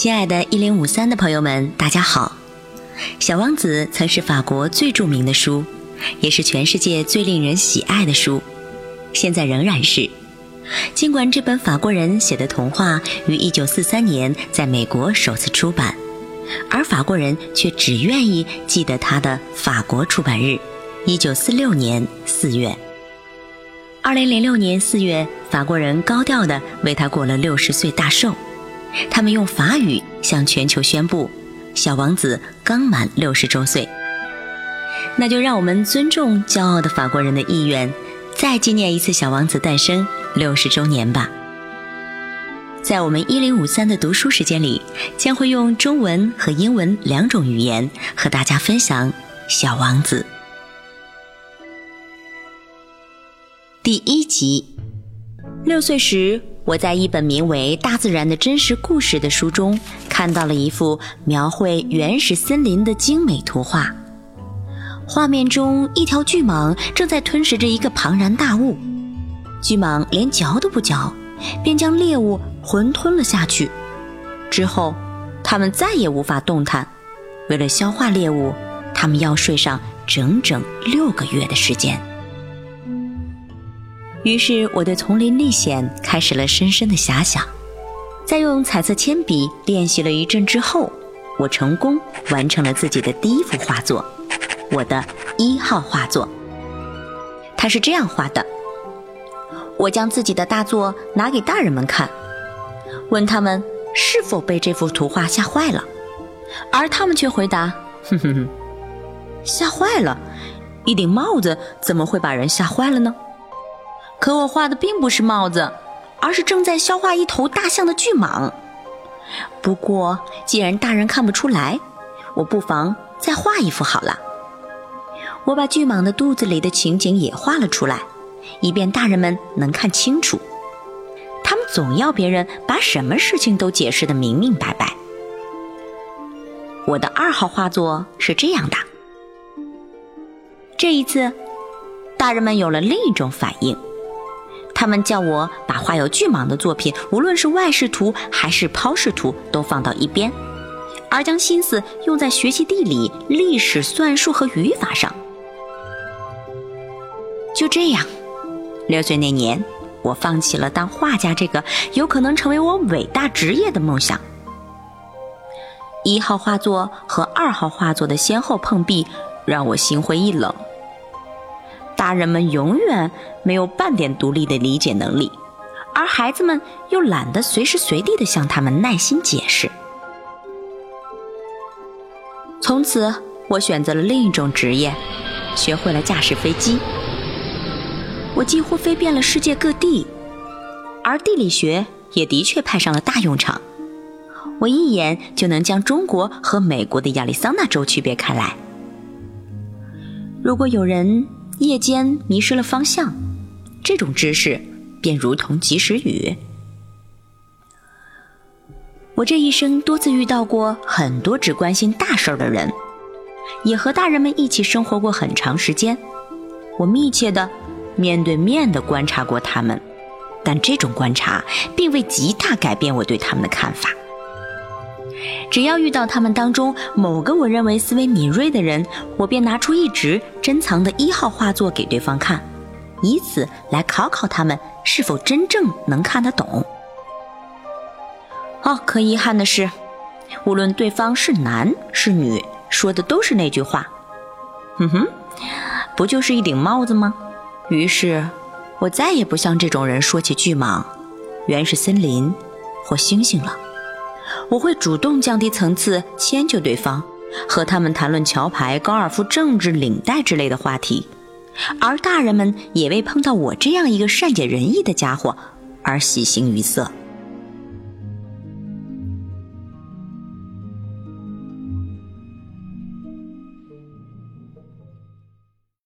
亲爱的“一零五三”的朋友们，大家好！《小王子》曾是法国最著名的书，也是全世界最令人喜爱的书，现在仍然是。尽管这本法国人写的童话于一九四三年在美国首次出版，而法国人却只愿意记得它的法国出版日——一九四六年四月。二零零六年四月，法国人高调地为他过了六十岁大寿。他们用法语向全球宣布，小王子刚满六十周岁。那就让我们尊重骄傲的法国人的意愿，再纪念一次小王子诞生六十周年吧。在我们一零五三的读书时间里，将会用中文和英文两种语言和大家分享《小王子》第一集。六岁时。我在一本名为《大自然的真实故事》的书中看到了一幅描绘原始森林的精美图画。画面中，一条巨蟒正在吞食着一个庞然大物，巨蟒连嚼都不嚼，便将猎物浑吞了下去。之后，它们再也无法动弹。为了消化猎物，它们要睡上整整六个月的时间。于是我对丛林历险开始了深深的遐想，在用彩色铅笔练习了一阵之后，我成功完成了自己的第一幅画作，我的一号画作。它是这样画的：我将自己的大作拿给大人们看，问他们是否被这幅图画吓坏了，而他们却回答：哼哼哼，吓坏了，一顶帽子怎么会把人吓坏了呢？可我画的并不是帽子，而是正在消化一头大象的巨蟒。不过，既然大人看不出来，我不妨再画一幅好了。我把巨蟒的肚子里的情景也画了出来，以便大人们能看清楚。他们总要别人把什么事情都解释得明明白白。我的二号画作是这样的。这一次，大人们有了另一种反应。他们叫我把画有巨蟒的作品，无论是外视图还是抛视图，都放到一边，而将心思用在学习地理、历史、算术和语法上。就这样，六岁那年，我放弃了当画家这个有可能成为我伟大职业的梦想。一号画作和二号画作的先后碰壁，让我心灰意冷。大人们永远没有半点独立的理解能力，而孩子们又懒得随时随地的向他们耐心解释。从此，我选择了另一种职业，学会了驾驶飞机。我几乎飞遍了世界各地，而地理学也的确派上了大用场。我一眼就能将中国和美国的亚利桑那州区别开来。如果有人。夜间迷失了方向，这种知识便如同及时雨。我这一生多次遇到过很多只关心大事儿的人，也和大人们一起生活过很长时间。我密切的、面对面的观察过他们，但这种观察并未极大改变我对他们的看法。只要遇到他们当中某个我认为思维敏锐的人，我便拿出一直珍藏的一号画作给对方看，以此来考考他们是否真正能看得懂。哦，可遗憾的是，无论对方是男是女，说的都是那句话：“哼哼，不就是一顶帽子吗？”于是，我再也不向这种人说起巨蟒、原始森林或星星了。我会主动降低层次，迁就对方，和他们谈论桥牌、高尔夫、政治、领带之类的话题，而大人们也为碰到我这样一个善解人意的家伙而喜形于色。